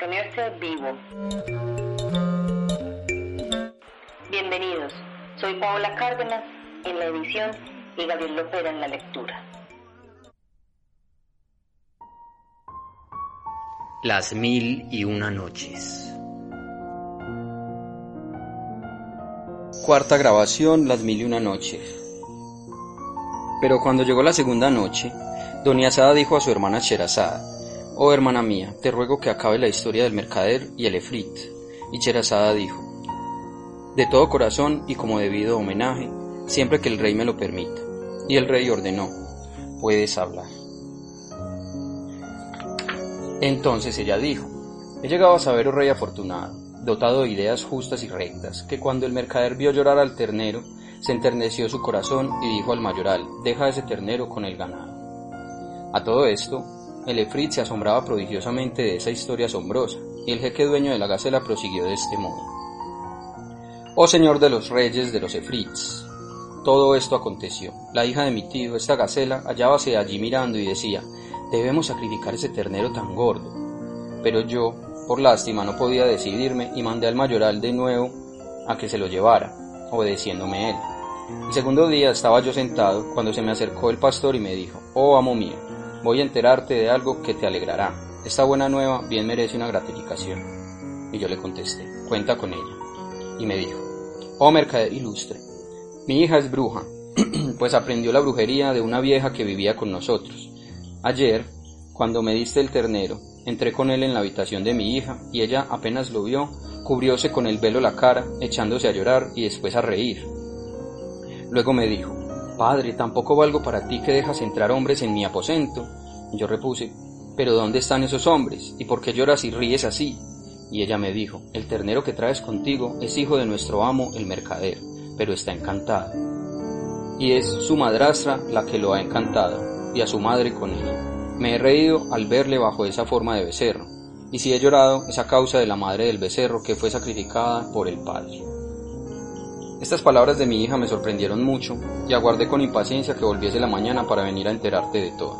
mantenerse vivo. Bienvenidos, soy Paola Cárdenas en la edición y Gabriel Lopera en la lectura. Las mil y una noches. Cuarta grabación, Las mil y una noches. Pero cuando llegó la segunda noche, Doña Sada dijo a su hermana Sherazada, Oh hermana mía, te ruego que acabe la historia del mercader y el efrit. Y Sherazada dijo, De todo corazón y como debido homenaje, siempre que el rey me lo permita. Y el rey ordenó, Puedes hablar. Entonces ella dijo, He llegado a saber, oh rey afortunado, dotado de ideas justas y rectas, que cuando el mercader vio llorar al ternero, se enterneció su corazón y dijo al mayoral, deja ese ternero con el ganado. A todo esto, el efrit se asombraba prodigiosamente de esa historia asombrosa, y el jeque dueño de la gacela prosiguió de este modo. Oh señor de los reyes de los efrits, todo esto aconteció. La hija de mi tío, esta gacela, hallábase allí mirando y decía, debemos sacrificar ese ternero tan gordo. Pero yo, por lástima, no podía decidirme y mandé al mayoral de nuevo a que se lo llevara, obedeciéndome él. El segundo día estaba yo sentado cuando se me acercó el pastor y me dijo, oh amo mío, voy a enterarte de algo que te alegrará. Esta buena nueva bien merece una gratificación. Y yo le contesté, cuenta con ella. Y me dijo, oh mercader ilustre, mi hija es bruja, pues aprendió la brujería de una vieja que vivía con nosotros. Ayer, cuando me diste el ternero, entré con él en la habitación de mi hija y ella apenas lo vio, cubrióse con el velo la cara, echándose a llorar y después a reír. Luego me dijo, Padre, tampoco valgo para ti que dejas entrar hombres en mi aposento. yo repuse, Pero ¿dónde están esos hombres? ¿Y por qué lloras y ríes así? Y ella me dijo, El ternero que traes contigo es hijo de nuestro amo el mercader, pero está encantado. Y es su madrastra la que lo ha encantado, y a su madre con él. Me he reído al verle bajo esa forma de becerro, y si he llorado es a causa de la madre del becerro que fue sacrificada por el padre. Estas palabras de mi hija me sorprendieron mucho y aguardé con impaciencia que volviese la mañana para venir a enterarte de todo.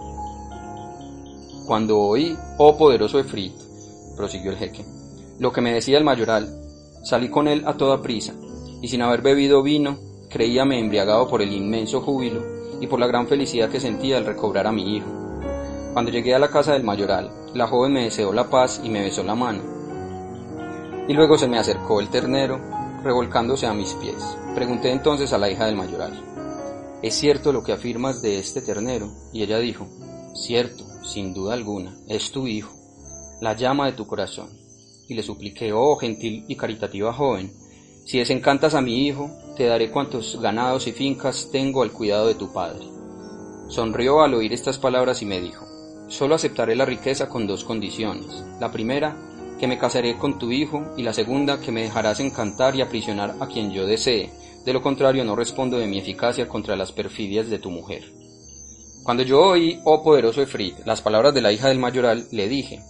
Cuando oí, oh poderoso Efrit, prosiguió el jeque, lo que me decía el mayoral, salí con él a toda prisa, y sin haber bebido vino, creíame embriagado por el inmenso júbilo y por la gran felicidad que sentía al recobrar a mi hijo. Cuando llegué a la casa del mayoral, la joven me deseó la paz y me besó la mano. Y luego se me acercó el ternero revolcándose a mis pies. Pregunté entonces a la hija del mayoral, ¿es cierto lo que afirmas de este ternero? Y ella dijo, cierto, sin duda alguna, es tu hijo, la llama de tu corazón. Y le supliqué, oh gentil y caritativa joven, si desencantas a mi hijo, te daré cuantos ganados y fincas tengo al cuidado de tu padre. Sonrió al oír estas palabras y me dijo, solo aceptaré la riqueza con dos condiciones. La primera, que me casaré con tu hijo, y la segunda, que me dejarás encantar y aprisionar a quien yo desee, de lo contrario no respondo de mi eficacia contra las perfidias de tu mujer. Cuando yo oí, oh poderoso Efrit, las palabras de la hija del mayoral, le dije,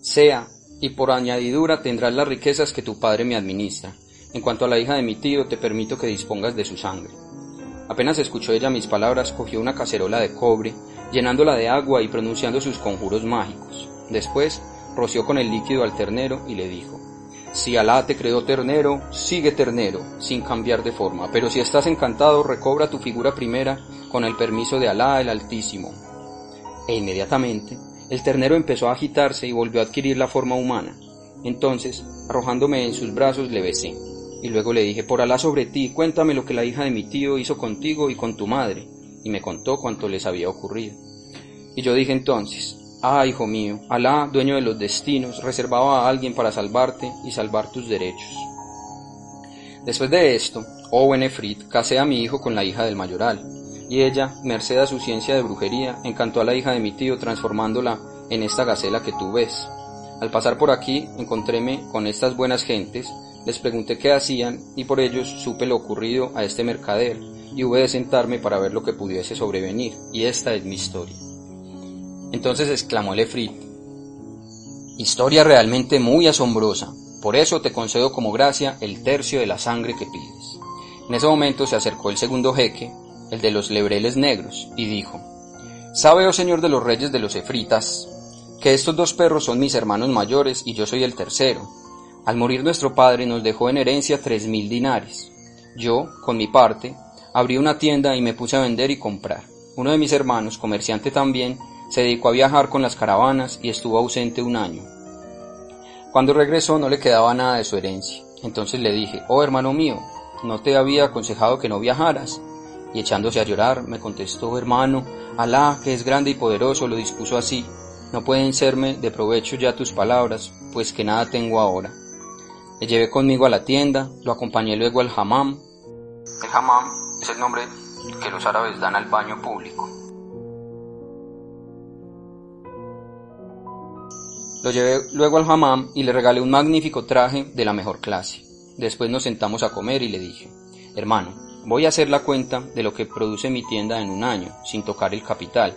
sea, y por añadidura tendrás las riquezas que tu padre me administra. En cuanto a la hija de mi tío, te permito que dispongas de su sangre. Apenas escuchó ella mis palabras, cogió una cacerola de cobre, llenándola de agua y pronunciando sus conjuros mágicos. Después, roció con el líquido al ternero y le dijo, si Alá te creó ternero, sigue ternero, sin cambiar de forma, pero si estás encantado, recobra tu figura primera con el permiso de Alá el Altísimo. E inmediatamente, el ternero empezó a agitarse y volvió a adquirir la forma humana. Entonces, arrojándome en sus brazos, le besé. Y luego le dije, por Alá sobre ti, cuéntame lo que la hija de mi tío hizo contigo y con tu madre. Y me contó cuanto les había ocurrido. Y yo dije entonces, Ah, hijo mío, Alá, dueño de los destinos, reservaba a alguien para salvarte y salvar tus derechos. Después de esto, oh Benefrit, casé a mi hijo con la hija del mayoral, y ella, merced a su ciencia de brujería, encantó a la hija de mi tío transformándola en esta gacela que tú ves. Al pasar por aquí, encontréme con estas buenas gentes, les pregunté qué hacían y por ellos supe lo ocurrido a este mercader y hube de sentarme para ver lo que pudiese sobrevenir, y esta es mi historia. Entonces exclamó el efrit, historia realmente muy asombrosa, por eso te concedo como gracia el tercio de la sangre que pides. En ese momento se acercó el segundo jeque, el de los lebreles negros, y dijo, ¿Sabe, oh señor de los reyes de los efritas, que estos dos perros son mis hermanos mayores y yo soy el tercero. Al morir nuestro padre nos dejó en herencia tres mil dinares. Yo, con mi parte, abrí una tienda y me puse a vender y comprar. Uno de mis hermanos, comerciante también, se dedicó a viajar con las caravanas y estuvo ausente un año. Cuando regresó no le quedaba nada de su herencia. Entonces le dije, oh hermano mío, ¿no te había aconsejado que no viajaras? Y echándose a llorar, me contestó, hermano, Alá, que es grande y poderoso, lo dispuso así. No pueden serme de provecho ya tus palabras, pues que nada tengo ahora. Le llevé conmigo a la tienda, lo acompañé luego al hammam. El hammam es el nombre que los árabes dan al baño público. Lo llevé luego al hammam y le regalé un magnífico traje de la mejor clase. Después nos sentamos a comer y le dije, hermano, voy a hacer la cuenta de lo que produce mi tienda en un año, sin tocar el capital,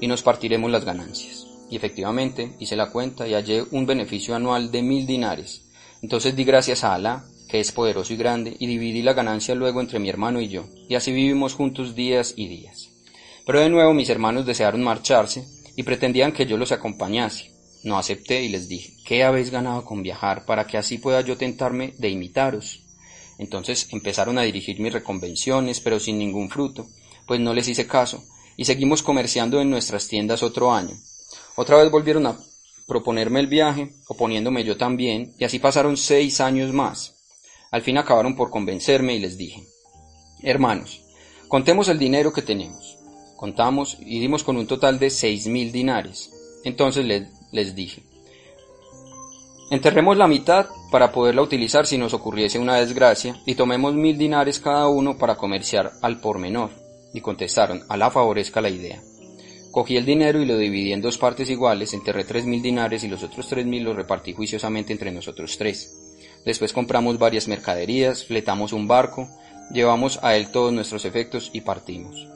y nos partiremos las ganancias. Y efectivamente hice la cuenta y hallé un beneficio anual de mil dinares. Entonces di gracias a Alá, que es poderoso y grande, y dividí la ganancia luego entre mi hermano y yo, y así vivimos juntos días y días. Pero de nuevo mis hermanos desearon marcharse y pretendían que yo los acompañase. No acepté y les dije, ¿qué habéis ganado con viajar para que así pueda yo tentarme de imitaros? Entonces empezaron a dirigir mis reconvenciones, pero sin ningún fruto, pues no les hice caso, y seguimos comerciando en nuestras tiendas otro año. Otra vez volvieron a proponerme el viaje, oponiéndome yo también, y así pasaron seis años más. Al fin acabaron por convencerme y les dije, hermanos, contemos el dinero que tenemos. Contamos y dimos con un total de seis mil dinares. Entonces les, les dije, enterremos la mitad para poderla utilizar si nos ocurriese una desgracia y tomemos mil dinares cada uno para comerciar al por menor. Y contestaron, Alá favorezca la idea. Cogí el dinero y lo dividí en dos partes iguales, enterré tres mil dinares y los otros tres mil los repartí juiciosamente entre nosotros tres. Después compramos varias mercaderías, fletamos un barco, llevamos a él todos nuestros efectos y partimos.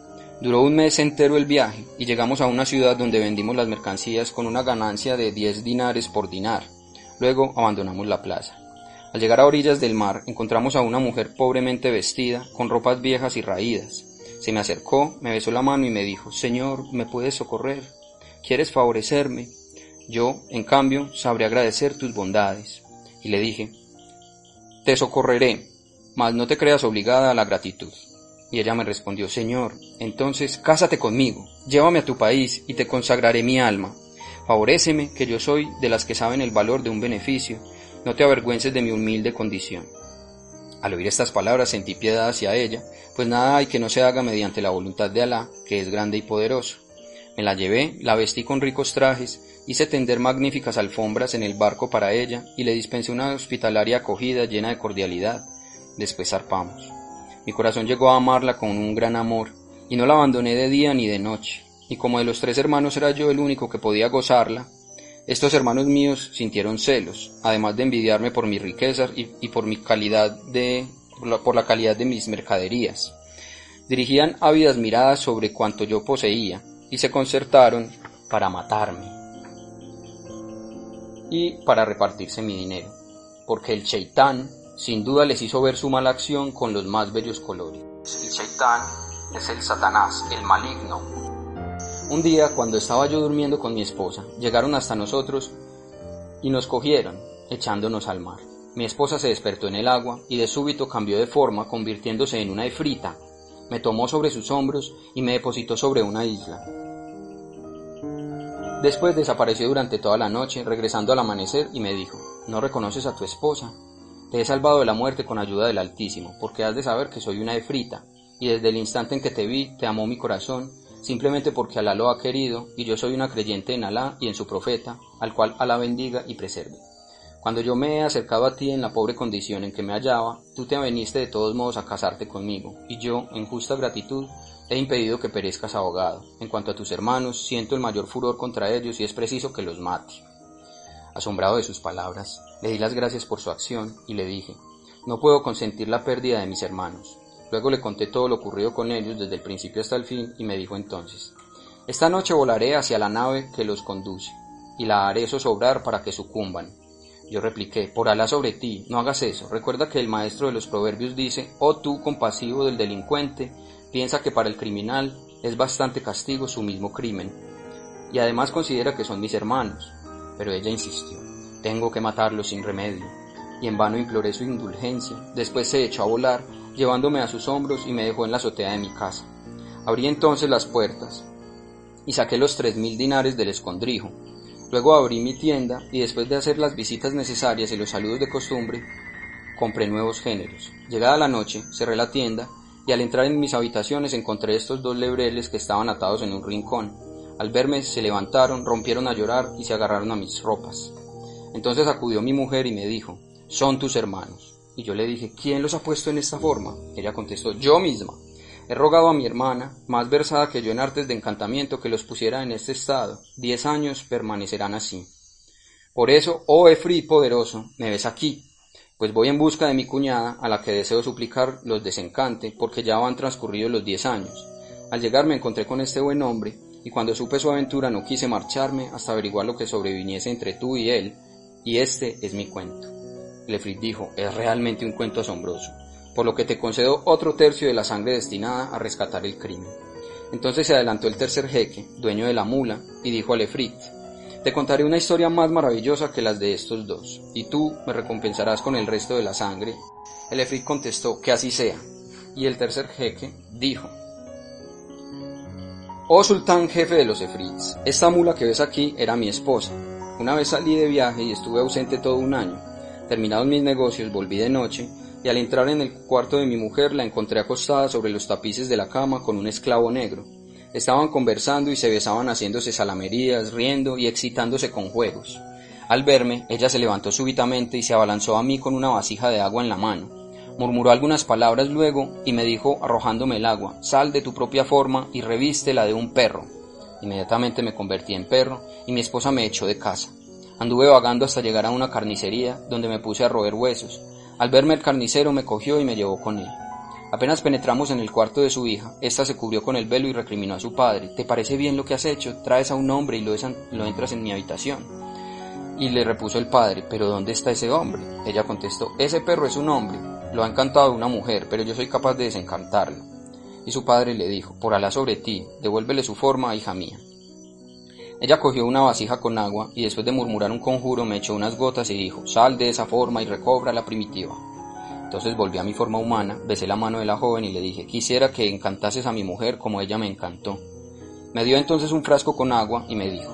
Duró un mes entero el viaje y llegamos a una ciudad donde vendimos las mercancías con una ganancia de 10 dinares por dinar. Luego abandonamos la plaza. Al llegar a orillas del mar encontramos a una mujer pobremente vestida, con ropas viejas y raídas. Se me acercó, me besó la mano y me dijo, Señor, ¿me puedes socorrer? ¿Quieres favorecerme? Yo, en cambio, sabré agradecer tus bondades. Y le dije, te socorreré, mas no te creas obligada a la gratitud. Y ella me respondió, Señor, entonces cásate conmigo, llévame a tu país y te consagraré mi alma. Favoréceme, que yo soy de las que saben el valor de un beneficio, no te avergüences de mi humilde condición. Al oír estas palabras sentí piedad hacia ella, pues nada hay que no se haga mediante la voluntad de Alá, que es grande y poderoso. Me la llevé, la vestí con ricos trajes, hice tender magníficas alfombras en el barco para ella y le dispensé una hospitalaria acogida llena de cordialidad. Después zarpamos. Mi corazón llegó a amarla con un gran amor, y no la abandoné de día ni de noche. Y como de los tres hermanos era yo el único que podía gozarla, estos hermanos míos sintieron celos, además de envidiarme por mis riquezas y, por mi calidad de por la calidad de mis mercaderías. Dirigían ávidas miradas sobre cuanto yo poseía y se concertaron para matarme y para repartirse mi dinero, porque el cheitán sin duda les hizo ver su mala acción con los más bellos colores. El cheitán es el Satanás, el maligno. Un día, cuando estaba yo durmiendo con mi esposa, llegaron hasta nosotros y nos cogieron, echándonos al mar. Mi esposa se despertó en el agua y de súbito cambió de forma, convirtiéndose en una efrita. Me tomó sobre sus hombros y me depositó sobre una isla. Después desapareció durante toda la noche, regresando al amanecer, y me dijo, ¿no reconoces a tu esposa? Te he salvado de la muerte con ayuda del Altísimo, porque has de saber que soy una efrita, y desde el instante en que te vi, te amó mi corazón, simplemente porque Alá lo ha querido, y yo soy una creyente en Alá y en su profeta, al cual Alá bendiga y preserve. Cuando yo me he acercado a ti en la pobre condición en que me hallaba, tú te aveniste de todos modos a casarte conmigo, y yo, en justa gratitud, he impedido que perezcas ahogado. En cuanto a tus hermanos, siento el mayor furor contra ellos y es preciso que los mate. Asombrado de sus palabras, le di las gracias por su acción y le dije, no puedo consentir la pérdida de mis hermanos. Luego le conté todo lo ocurrido con ellos desde el principio hasta el fin y me dijo entonces, esta noche volaré hacia la nave que los conduce y la haré zozobrar para que sucumban yo repliqué, por Alá sobre ti, no hagas eso. Recuerda que el maestro de los proverbios dice, oh tú compasivo del delincuente, piensa que para el criminal es bastante castigo su mismo crimen. y además considera que son mis hermanos. Pero ella insistió, tengo que matarlos sin remedio, y en vano imploré su indulgencia. Después se echó a volar, llevándome a sus hombros y me dejó en la azotea de mi casa. Abrí entonces las puertas y saqué los tres mil dinares del escondrijo. Luego abrí mi tienda y después de hacer las visitas necesarias y los saludos de costumbre, compré nuevos géneros. Llegada la noche, cerré la tienda y al entrar en mis habitaciones encontré estos dos lebreles que estaban atados en un rincón. Al verme se levantaron, rompieron a llorar y se agarraron a mis ropas. Entonces acudió mi mujer y me dijo, son tus hermanos. Y yo le dije, ¿quién los ha puesto en esta forma? Ella contestó, yo misma. He rogado a mi hermana, más versada que yo en artes de encantamiento, que los pusiera en este estado. Diez años permanecerán así. Por eso, oh Efri poderoso, me ves aquí, pues voy en busca de mi cuñada, a la que deseo suplicar los desencante, porque ya van transcurridos los diez años. Al llegar me encontré con este buen hombre, y cuando supe su aventura no quise marcharme hasta averiguar lo que sobreviniese entre tú y él, y este es mi cuento. Lefrit dijo, es realmente un cuento asombroso, por lo que te concedo otro tercio de la sangre destinada a rescatar el crimen. Entonces se adelantó el tercer jeque, dueño de la mula, y dijo a Lefrit, te contaré una historia más maravillosa que las de estos dos, y tú me recompensarás con el resto de la sangre. El Efrit contestó, que así sea. Y el tercer jeque dijo, Oh sultán jefe de los Efrits, esta mula que ves aquí era mi esposa. Una vez salí de viaje y estuve ausente todo un año. Terminados mis negocios volví de noche y al entrar en el cuarto de mi mujer la encontré acostada sobre los tapices de la cama con un esclavo negro. Estaban conversando y se besaban haciéndose salamerías, riendo y excitándose con juegos. Al verme, ella se levantó súbitamente y se abalanzó a mí con una vasija de agua en la mano. Murmuró algunas palabras luego y me dijo, arrojándome el agua, sal de tu propia forma y reviste la de un perro. Inmediatamente me convertí en perro y mi esposa me echó de casa. Anduve vagando hasta llegar a una carnicería donde me puse a roer huesos. Al verme el carnicero me cogió y me llevó con él. Apenas penetramos en el cuarto de su hija, ésta se cubrió con el velo y recriminó a su padre. ¿Te parece bien lo que has hecho? Traes a un hombre y lo, lo entras en mi habitación. Y le repuso el padre, ¿pero dónde está ese hombre? Ella contestó, ese perro es un hombre, lo ha encantado una mujer, pero yo soy capaz de desencantarlo. Y su padre le dijo, por Alá sobre ti, devuélvele su forma, hija mía. Ella cogió una vasija con agua y después de murmurar un conjuro me echó unas gotas y dijo, sal de esa forma y recobra la primitiva. Entonces volví a mi forma humana, besé la mano de la joven y le dije, quisiera que encantases a mi mujer como ella me encantó. Me dio entonces un frasco con agua y me dijo,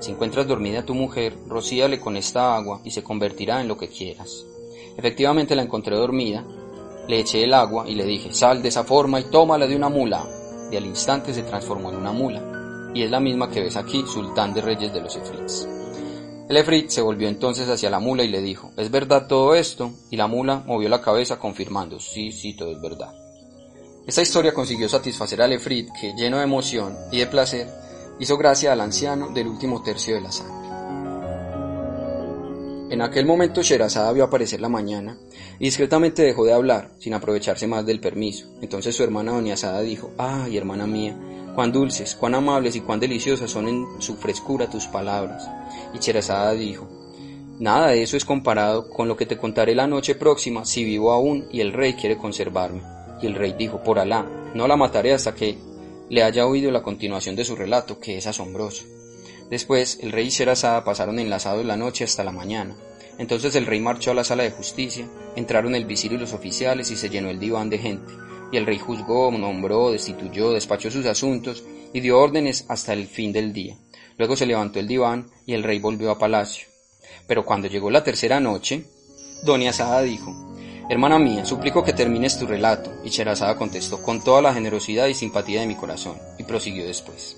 si encuentras dormida a tu mujer, rocíale con esta agua y se convertirá en lo que quieras. Efectivamente la encontré dormida, le eché el agua y le dije, sal de esa forma y tómala de una mula. Y al instante se transformó en una mula, y es la misma que ves aquí, sultán de reyes de los Efrits. El Efrit se volvió entonces hacia la mula y le dijo, ¿es verdad todo esto? Y la mula movió la cabeza confirmando, sí, sí, todo es verdad. Esta historia consiguió satisfacer al Efrit que, lleno de emoción y de placer, hizo gracia al anciano del último tercio de la sangre. En aquel momento Sherazada vio aparecer la mañana y discretamente dejó de hablar, sin aprovecharse más del permiso. Entonces su hermana Doña Sada dijo, ¡ay, hermana mía! Cuán dulces, cuán amables y cuán deliciosas son en su frescura tus palabras. Y Cherazada dijo, Nada de eso es comparado con lo que te contaré la noche próxima si vivo aún y el rey quiere conservarme. Y el rey dijo, por Alá, no la mataré hasta que le haya oído la continuación de su relato, que es asombroso. Después, el rey y Sherazada pasaron enlazados la noche hasta la mañana. Entonces el rey marchó a la sala de justicia, entraron el visir y los oficiales y se llenó el diván de gente. Y el rey juzgó, nombró, destituyó, despachó sus asuntos y dio órdenes hasta el fin del día. Luego se levantó el diván y el rey volvió a palacio. Pero cuando llegó la tercera noche, Doña Asada dijo, Hermana mía, suplico que termines tu relato. Y Cherazada contestó con toda la generosidad y simpatía de mi corazón, y prosiguió después.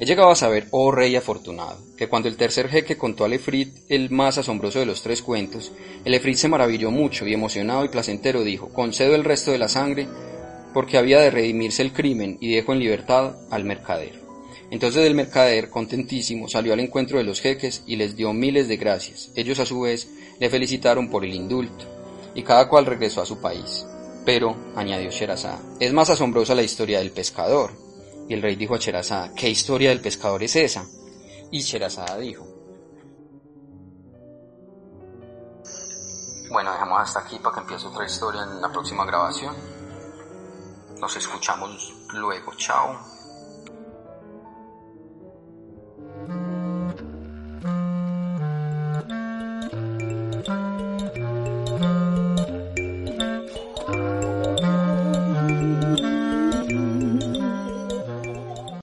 He llegado a saber, oh rey afortunado, que cuando el tercer jeque contó al Efrit el más asombroso de los tres cuentos, el Efrit se maravilló mucho y emocionado y placentero dijo, concedo el resto de la sangre porque había de redimirse el crimen y dejó en libertad al mercader. Entonces el mercader, contentísimo, salió al encuentro de los jeques y les dio miles de gracias. Ellos a su vez le felicitaron por el indulto, y cada cual regresó a su país. Pero, añadió Sherazada, es más asombrosa la historia del pescador. Y el rey dijo a Sherazada, ¿qué historia del pescador es esa? Y Sherazada dijo, Bueno, dejamos hasta aquí para que empiece otra historia en la próxima grabación. Nos escuchamos luego. Chao.